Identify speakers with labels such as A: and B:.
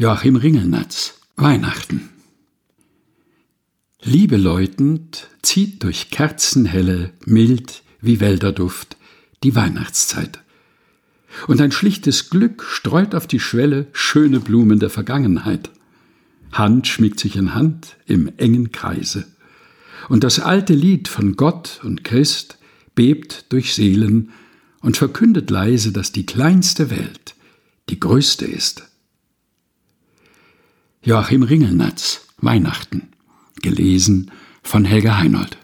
A: Joachim Ringelnatz Weihnachten Liebe läutend zieht durch kerzenhelle, mild wie Wälderduft die Weihnachtszeit. Und ein schlichtes Glück streut auf die Schwelle schöne Blumen der Vergangenheit. Hand schmiegt sich in Hand im engen Kreise. Und das alte Lied von Gott und Christ bebt durch Seelen und verkündet leise, dass die kleinste Welt die größte ist. Joachim Ringelnatz Weihnachten. Gelesen von Helga Heinold